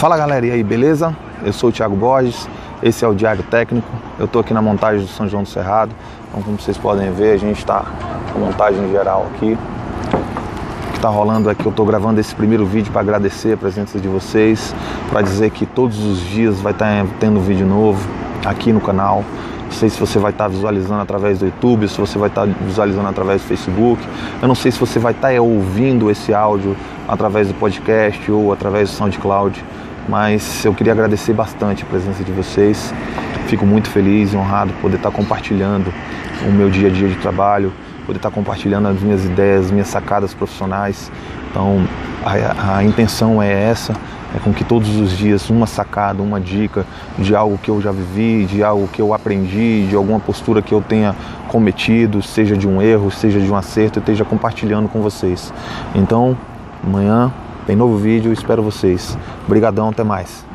Fala galera, e aí, beleza? Eu sou o Thiago Borges, esse é o Diário Técnico. Eu estou aqui na montagem do São João do Cerrado. Então, como vocês podem ver, a gente está com montagem geral aqui. O que está rolando é que eu estou gravando esse primeiro vídeo para agradecer a presença de vocês, para dizer que todos os dias vai estar tá tendo vídeo novo aqui no canal. Não sei se você vai estar visualizando através do YouTube, se você vai estar visualizando através do Facebook. Eu não sei se você vai estar ouvindo esse áudio através do podcast ou através do SoundCloud mas eu queria agradecer bastante a presença de vocês. Fico muito feliz e honrado por poder estar compartilhando o meu dia a dia de trabalho, poder estar compartilhando as minhas ideias, as minhas sacadas profissionais. Então, a, a intenção é essa, é com que todos os dias uma sacada, uma dica de algo que eu já vivi, de algo que eu aprendi, de alguma postura que eu tenha cometido, seja de um erro, seja de um acerto, eu esteja compartilhando com vocês. Então, amanhã tem novo vídeo, espero vocês. Obrigadão, até mais.